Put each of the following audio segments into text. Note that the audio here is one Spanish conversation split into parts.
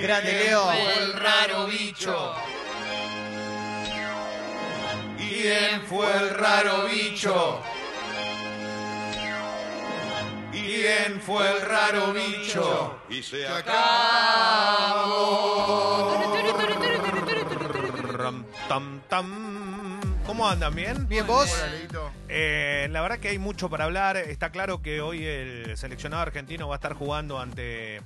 Grande, Leo. fue el raro bicho? ¿Quién fue el raro bicho? ¿Quién fue el raro bicho? Y se Ram, tam, tam. ¿Cómo andan? ¿Bien? Bien, vos. Eh, la verdad que hay mucho para hablar. Está claro que hoy el seleccionado argentino va a estar jugando ante,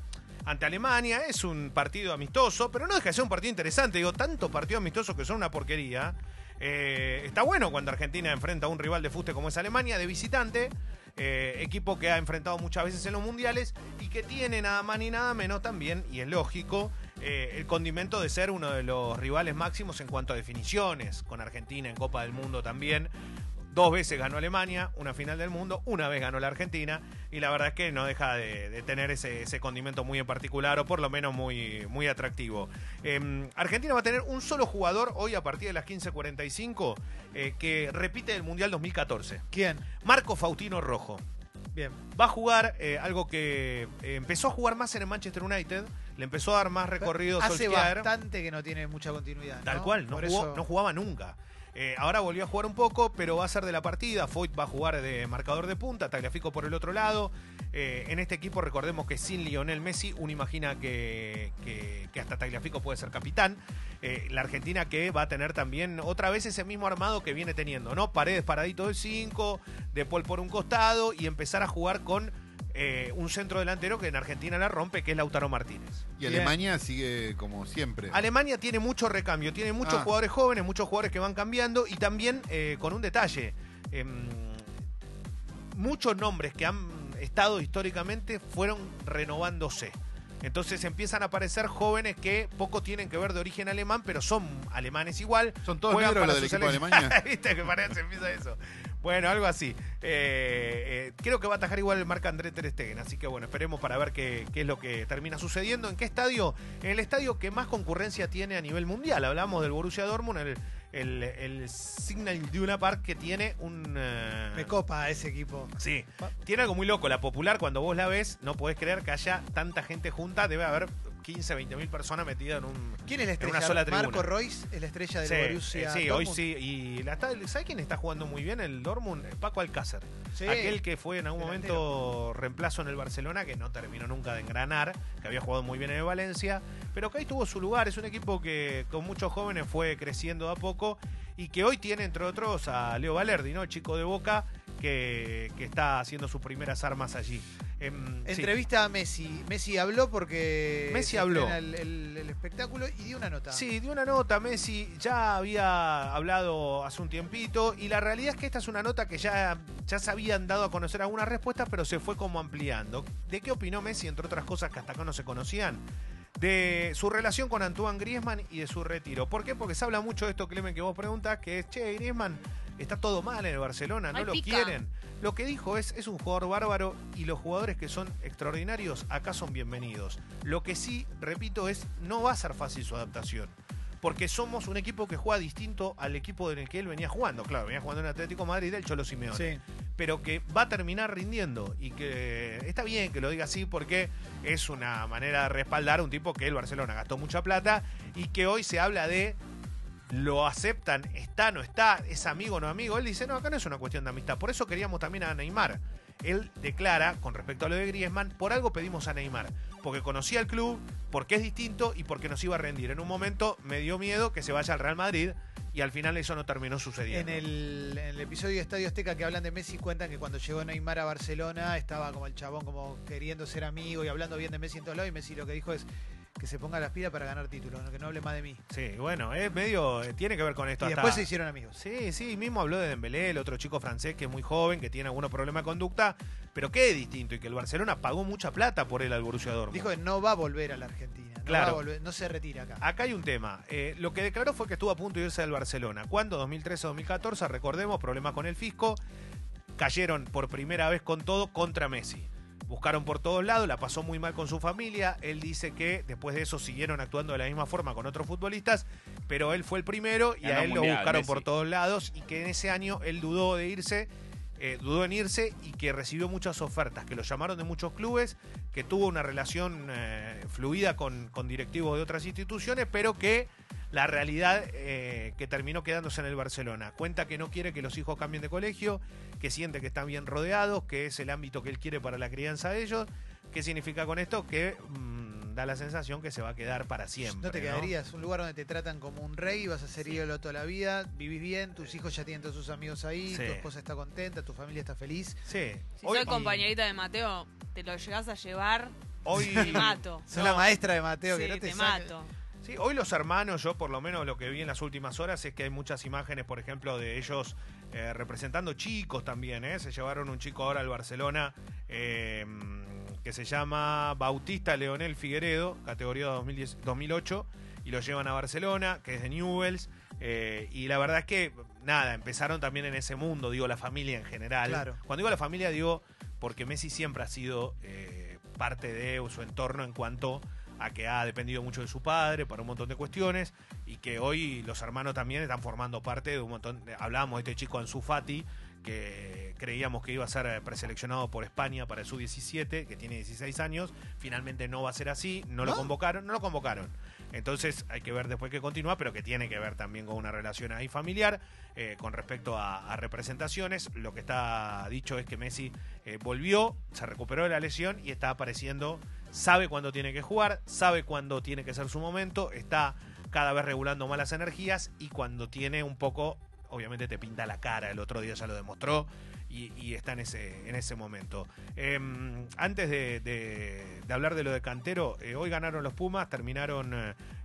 ante Alemania. Es un partido amistoso, pero no deja de ser un partido interesante. Digo, tantos partidos amistosos que son una porquería. Eh, está bueno cuando Argentina enfrenta a un rival de fuste como es Alemania, de visitante. eh, equipo que ha enfrentado muchas veces en los mundiales y que tiene nada más ni nada menos también, y es lógico, eh, el condimento de ser uno de los rivales máximos en cuanto a definiciones, con Argentina en Copa del Mundo también. Dos veces ganó Alemania, una final del mundo, una vez ganó la Argentina, y la verdad es que no deja de, de tener ese, ese condimento muy en particular, o por lo menos muy, muy atractivo. Eh, Argentina va a tener un solo jugador hoy a partir de las 15.45 eh, que repite el Mundial 2014. ¿Quién? Marco Faustino Rojo. Bien. Va a jugar eh, algo que eh, empezó a jugar más en el Manchester United, le empezó a dar más recorrido Hace Solskjaer. bastante que no tiene mucha continuidad. Tal ¿no? cual, no, Por jugó- eso- no jugaba nunca. Eh, ahora volvió a jugar un poco, pero va a ser de la partida. Foyt va a jugar de marcador de punta, Tagliafico por el otro lado. Eh, en este equipo recordemos que sin Lionel Messi uno imagina que, que- hasta Tagliafico puede ser capitán. Eh, la Argentina que va a tener también otra vez ese mismo armado que viene teniendo, ¿no? Paredes paradito del 5, De Paul por un costado y empezar a jugar con eh, un centro delantero que en Argentina la rompe, que es Lautaro Martínez. Y. Alemania sigue como siempre. Alemania tiene mucho recambio, tiene muchos Ah. jugadores jóvenes, muchos jugadores que van cambiando y también eh, con un detalle. em, muchos nombres que han estado históricamente fueron renovándose. Entonces empiezan a aparecer jóvenes que poco tienen que ver de origen alemán, pero son alemanes igual. ¿Son todos negros los del equipo de. Alemania? ¿Viste que parece empieza eso? Bueno, algo así. Eh, eh, creo que va a atajar igual el marca André Ter Stegen, así que bueno, esperemos para ver qué, qué es lo que termina sucediendo. ¿En qué estadio? En el estadio que más concurrencia tiene a nivel mundial. Hablamos del Borussia Dortmund, el, el, el Signal Iduna Park que tiene un... eh, Me copa ese equipo. Sí, tiene algo muy loco. La popular, cuando vos la ves, no podés creer que haya tanta gente junta. Debe haber 15, 20 mil personas metidas en un. ¿Quién es la En estrella? una sola tribuna. Marco Royce es la estrella del Sí, Borussia sí, hoy sí. Y la está- ¿sabe quién está jugando muy bien el Dortmund? Paco Alcácer. Sí. Aquel que fue en algún Delantero. momento reemplazo en el Barcelona, que no terminó nunca de engranar, que había jugado muy bien en el Valencia, pero que ahí tuvo su lugar. Es un equipo que con muchos jóvenes fue creciendo a poco y que hoy tiene, entre otros, a Leo Valerdi, ¿no? El chico de Boca, que, que está haciendo sus primeras armas allí. Em. Entrevista a Messi. Messi habló porque Messi se habló. estrena El, el- el espectáculo y dio una nota. Sí, dio una nota, Messi ya había hablado hace un tiempito y la realidad es que esta es una nota que ya, ya se habían dado a conocer algunas respuestas, pero se fue como ampliando. ¿De qué opinó Messi, entre otras cosas que hasta acá no se conocían? De su relación con Antoine Griezmann y de su retiro. ¿Por qué? Porque se habla mucho de esto, Clemen, que vos preguntas, que es, che, Griezmann está todo mal en el Barcelona, no Ay, lo pica. quieren. Lo que dijo es, es un jugador bárbaro y los jugadores que son extraordinarios acá son bienvenidos. Lo que sí, repito, es, no va a ser fácil su adaptación. Porque somos un equipo que juega distinto al equipo en el que él venía jugando. Claro, venía jugando en Atlético de Madrid del Cholo Simeone Sí. pero que va a terminar rindiendo y que está bien que lo diga así porque es una manera de respaldar a un tipo que el Barcelona gastó mucha plata y que hoy se habla de lo aceptan, está, no está, es amigo, no amigo. Él dice, no, acá no es una cuestión de amistad. Por eso queríamos también a Neymar. Él declara, con respecto a lo de Griezmann, por algo pedimos a Neymar. Porque conocía el club, porque es distinto y porque nos iba a rendir. En un momento me dio miedo que se vaya al Real Madrid y al final eso no terminó sucediendo. En el, en el episodio de Estadio Azteca que hablan de Messi cuentan que cuando llegó Neymar a Barcelona estaba como el chabón como queriendo ser amigo y hablando bien de Messi en todos lados y Messi lo que dijo es que se ponga las pilas para ganar títulos, que no hable más de mí. Sí, bueno, es medio. eh, Tiene que ver con esto. Y hasta- después se hicieron amigos. Sí, sí, mismo habló de Dembélé, el otro chico francés que es muy joven, que tiene algunos problemas de conducta, pero que es distinto y que el Barcelona pagó mucha plata por él al Borussia Dortmund. Dijo que no va a volver a la Argentina. No, Claro. va a volver, no se retira acá. Acá hay un tema. Eh, lo que declaró fue que estuvo a punto de irse del Barcelona. ¿Cuándo? 2013-2014, recordemos, problemas con el fisco. Cayeron por primera vez con todo contra Messi. Buscaron por todos lados, la pasó muy mal con su familia. Él dice que después de eso siguieron actuando de la misma forma con otros futbolistas, pero él fue el primero y Ganó a él lo buscaron Messi. por todos lados y que en ese año él dudó de irse eh, dudó en irse y que recibió muchas ofertas, que lo llamaron de muchos clubes, que tuvo una relación eh, fluida con, con directivos de otras instituciones, pero que la realidad eh, que terminó quedándose en el Barcelona. Cuenta que no quiere que los hijos cambien de colegio, que siente que están bien rodeados, que es el ámbito que él quiere para la crianza de ellos. ¿Qué significa con esto? Que mm, da la sensación que se va a quedar para siempre. No te quedarías, un lugar donde te tratan como un rey, vas a ser ídolo toda la vida, vivís bien, tus hijos ya tienen todos sus amigos ahí, Sí. tu esposa está contenta, tu familia está feliz. Sí. Si Hoy- soy compañerita de Mateo, te lo llegás a llevar, Hoy, te mato. Sos la maestra de Mateo, Sí, que no te, te saca- mato. Sí, hoy los hermanos, yo por lo menos lo que vi en las últimas horas es que hay muchas imágenes, por ejemplo, de ellos eh, representando chicos también. ¿eh? Se llevaron un chico ahora al Barcelona eh, que se llama Bautista Leonel Figueredo, categoría 2010 2008, y lo llevan a Barcelona, que es de Newells. eh, y la verdad es que, nada, empezaron también en ese mundo, digo, la familia en general. Claro. Cuando digo la familia, digo, porque Messi siempre ha sido parte de su entorno en cuanto a que ha dependido mucho de su padre para un montón de cuestiones y que hoy los hermanos también están formando parte de un montón. hablábamos de este chico Ansu Fati que creíamos que iba a ser eh, preseleccionado por España para el sub-17, que tiene 16 años, finalmente no va a ser así, no, lo ¿No? convocaron, no lo convocaron. Entonces hay que ver después que continúa, pero que tiene que ver también con una relación ahí familiar eh, con respecto a, a representaciones. Lo que está dicho es que Messi eh, volvió, se recuperó de la lesión y está apareciendo, sabe cuándo tiene que jugar, sabe cuándo tiene que ser su momento, está cada vez regulando más las energías y cuando tiene un poco, obviamente te pinta la cara, el otro día ya lo demostró y, está en ese, en ese momento. Eh, antes de, hablar de lo de Cantero, eh, hoy ganaron los Pumas, terminaron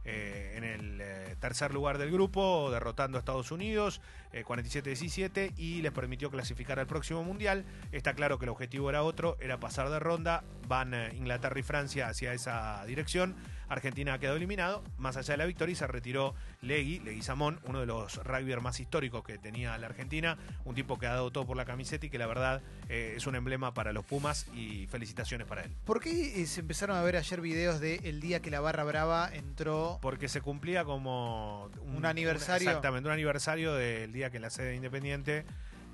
eh, eh, en el eh, tercer lugar del grupo, derrotando a Estados Unidos, eh, 47-17, y les permitió clasificar al próximo Mundial. Está claro que el objetivo era otro, era pasar de ronda. Van eh, Inglaterra y Francia hacia esa dirección. Argentina ha quedado eliminado. Más allá de la victoria, y se retiró Legui, Leguizamón, uno de los rugbyers más históricos que tenía la Argentina. Un tipo que ha dado todo por la camiseta y que la verdad eh, es un emblema para los Pumas y felicitaciones para él. ¿Por qué eh, se empezaron a ver ayer videos de el día que la barra brava entró? Porque se cumplía como Un aniversario. exactamente, un aniversario del día que en la sede de Independiente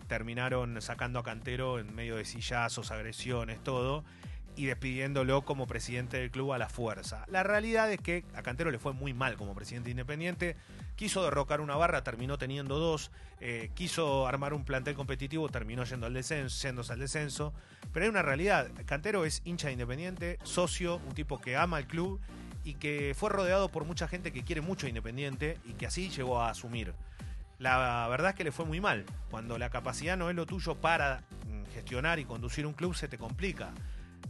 terminaron sacando a Cantero en medio de sillazos, agresiones, todo, y despidiéndolo como presidente del club a la fuerza. La realidad es que a Cantero le fue muy mal como presidente independiente. Quiso derrocar una barra, terminó teniendo dos. eh, quiso armar un plantel competitivo, terminó yendo al descenso, yéndose al descenso. Pero hay una realidad. Cantero es hincha de Independiente, socio, un tipo que ama el club y que fue rodeado por mucha gente que quiere mucho a Independiente y que así llegó a asumir. La verdad es que le fue muy mal. Cuando la capacidad no es lo tuyo para mm, gestionar y conducir un club, se te complica.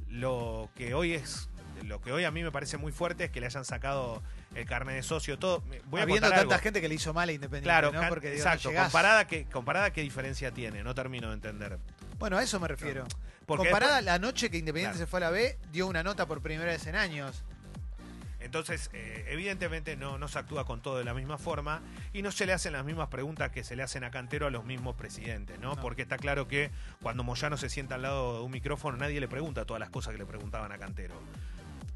Lo que hoy es, lo que hoy a mí me parece muy fuerte es que le hayan sacado el carnet de socio, todo. Voy Habiendo tanta algo. gente que le hizo mal a Independiente, Claro, ¿no? can- Porque digo, exacto. no comparada, que, comparada, ¿qué diferencia tiene? No termino de entender. Bueno, a eso me refiero. Porque Comparada después- la noche que Independiente Claro. se fue a la B, dio una nota por primera vez en años. Entonces, eh, evidentemente no, no se actúa con todo de la misma forma y no se le hacen las mismas preguntas que se le hacen a Cantero a los mismos presidentes, ¿no? No. Porque está claro que cuando Moyano se sienta al lado de un micrófono, nadie le pregunta todas las cosas que le preguntaban a Cantero.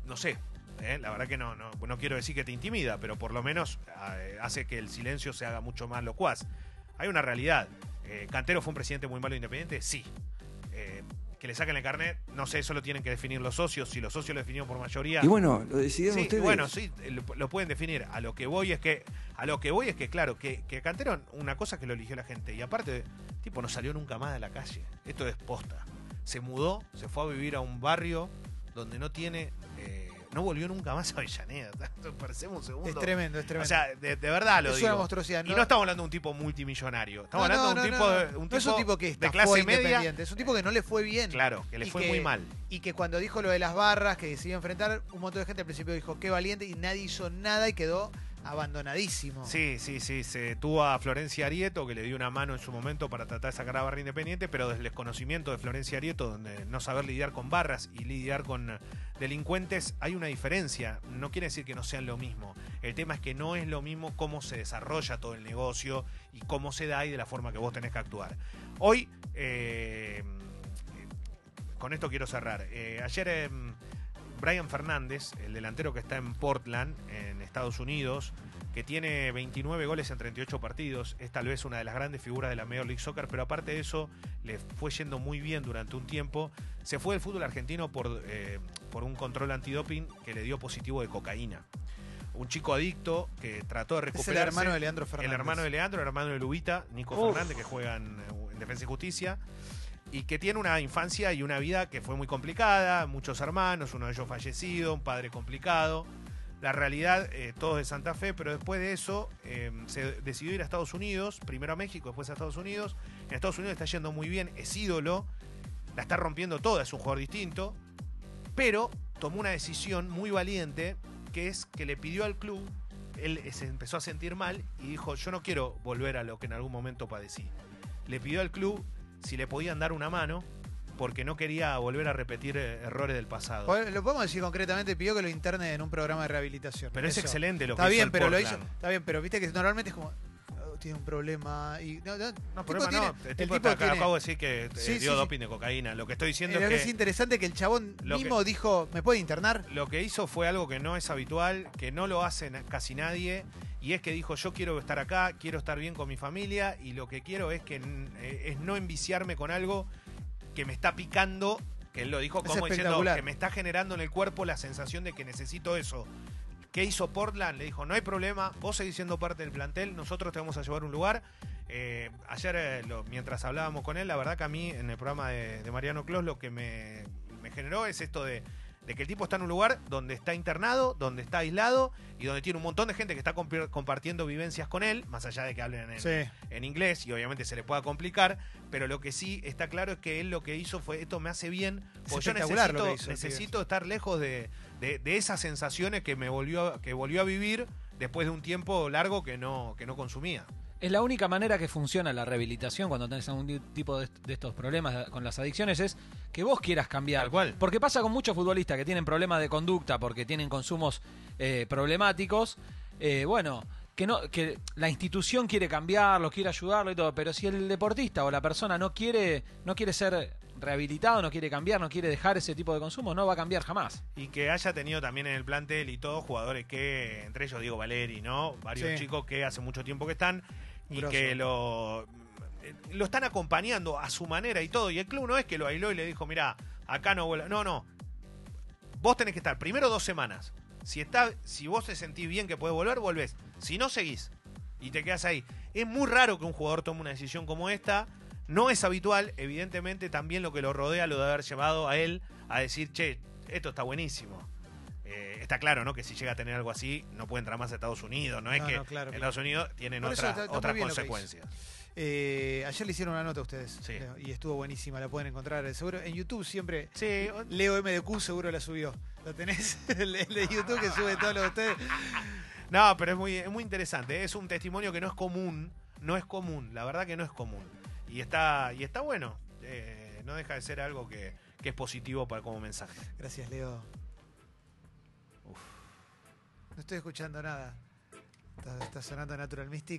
No sé, ¿eh? la verdad que no, no, no quiero decir que te intimida, pero por lo menos eh, hace que el silencio se haga mucho más locuaz. Hay una realidad. Eh, Cantero fue un presidente muy malo e independiente, sí. Que le saquen el carnet, no sé, eso lo tienen que definir los socios. Si los socios lo definieron por mayoría. Y bueno, lo decidieron Sí, ustedes. bueno, sí, lo, lo pueden definir. A lo que voy es que, a lo que voy es que, claro, que, que Cantero, una cosa que lo eligió la gente. Y aparte, tipo, no salió nunca más de la calle. Esto es posta. Se mudó, se fue a vivir a un barrio donde no tiene. No volvió nunca más a Avellaneda. Parecemos un segundo. Es tremendo, es tremendo. O sea, de, de verdad lo es digo. una monstruosidad. Y no estamos hablando de un tipo multimillonario. Estamos No, hablando no, de un no, tipo, de- un es un tipo que de clase media. Independiente, es un tipo que no le fue bien. Claro, que le fue que- muy mal. Y que cuando dijo lo de las barras, que a enfrentar, un montón de gente al principio dijo qué valiente y nadie hizo nada y quedó abandonadísimo. Sí, sí, sí. Se tuvo a Florencia Arieto, que le dio una mano en su momento para tratar de sacar a Barra Independiente, pero desde el desconocimiento de Florencia Arieto, donde no saber lidiar con barras y lidiar con eh, delincuentes, hay una diferencia. No quiere decir que no sean lo mismo. El tema es que no es lo mismo cómo se desarrolla todo el negocio y cómo se da y de la forma que vos tenés que actuar. Hoy, eh, con esto quiero cerrar. Eh, ayer em, Brian Fernández, el delantero que está en Portland, en Estados Unidos, que tiene 29 goles en 38 partidos, es tal vez una de las grandes figuras de la Major League Soccer, pero aparte de eso, le fue yendo muy bien durante un tiempo. Se fue del fútbol argentino por, eh, por un control antidoping que le dio positivo de cocaína. Un chico adicto que trató de Es el recuperarse. hermano de Leandro Fernández. El hermano de Leandro, el hermano de Lubita, Nico Uf. Fernández, que juega en, en Defensa y Justicia. Y que tiene una infancia y una vida que fue muy complicada, muchos hermanos, uno de ellos fallecido, un padre complicado. La realidad, eh, todos de Santa Fe, pero después de eso eh, se decidió ir a Estados Unidos, primero a México, después a Estados Unidos. En Estados Unidos está yendo muy bien, es ídolo, la está rompiendo toda, es un jugador distinto, pero tomó una decisión muy valiente, que es que le pidió al club, él se empezó a sentir mal y dijo, yo no quiero volver a lo que en algún momento padecí. Le pidió al club si le podían dar una mano, porque no quería volver a repetir eh, errores del pasado. Pues, Lo podemos decir concretamente, pidió que lo interne en un programa de rehabilitación. Pero es excelente lo Está que hizo bien, el pero lo hizo. Está bien, pero viste que normalmente es como. "Oh, tiene un problema. Y, no, no, No, problema tiene- no. El el tipo, tipo está- tiene- acabo de decir que eh, Sí, dio sí, doping de cocaína. Lo que estoy diciendo Pero es es que interesante que el chabón Lo que- mismo dijo, ¿me puede internar? lo que hizo fue algo que no es habitual, que no lo hace na- casi nadie, y es que dijo, yo quiero estar acá, quiero estar bien con mi familia, y lo que quiero es que eh, es no enviciarme con algo que me está picando, que él lo dijo como diciendo que me está generando en el cuerpo la sensación de que necesito eso. ¿Qué hizo Portland? Le dijo, no hay problema, vos seguís siendo parte del plantel, nosotros te vamos a llevar a un lugar. Eh, ayer, eh, lo- mientras hablábamos con él, la verdad que a mí, en el programa de, de Mariano Clos, lo que me, me generó es esto de, de que el tipo está en un lugar donde está internado, donde está aislado y donde tiene un montón de gente que está compartiendo vivencias con él, más allá de que hablen en, Sí. en inglés y obviamente se le pueda complicar, pero lo que sí está claro es que él lo que hizo fue, esto me hace bien, porque yo hizo necesito estar lejos de, de- de esas sensaciones que me volvió, que volvió a vivir después de un tiempo largo que no, que no consumía. Es la única manera que funciona la rehabilitación cuando tenés algún tipo de, de estos problemas con las adicciones es que vos quieras cambiar. Tal cual. Porque pasa con muchos futbolistas que tienen problemas de conducta porque tienen consumos eh, problemáticos. eh, bueno, que no que la institución quiere cambiarlo, quiere ayudarlo y todo, pero si el deportista o la persona no quiere no quiere ser rehabilitado, no quiere cambiar, no quiere dejar ese tipo de consumo, no va a cambiar jamás. Y que haya tenido también en el plantel y todos jugadores que, entre ellos Diego Valeri, ¿no? Varios Sí. chicos que hace mucho tiempo que están y Grosso. que lo, lo están acompañando a su manera y todo. Y el club no es que lo aisló y le dijo, mira, acá no vuelva. No, no. Vos tenés que estar primero dos semanas. Si, está, si vos te sentís bien que podés volver, volvés. Si no, seguís. Y te quedas ahí. Es muy raro que un jugador tome una decisión como esta. No es habitual. Evidentemente, también lo que lo rodea lo de haber llevado a él a decir, che, esto está buenísimo. Eh, está claro, ¿no? Que si llega a tener algo así, no puede entrar más a Estados Unidos. No es que no, claro. Estados Unidos tienen otra- está- está muy otras consecuencias. Eh, ayer le hicieron una nota a ustedes. Sí. Leo, y estuvo buenísima, la pueden encontrar. eh, Seguro en YouTube siempre. Sí, Leo MDQ seguro la subió. ¿Lo tenés? el, el de YouTube que sube todo lo de ustedes. No, pero es muy, es muy interesante. Es un testimonio que no es común. No es común. La verdad que no es común. Y está, y está bueno. Eh, no deja de ser algo que, que es positivo para, como mensaje. Gracias, Leo. No estoy escuchando nada. Está, sonando Natural Mystic.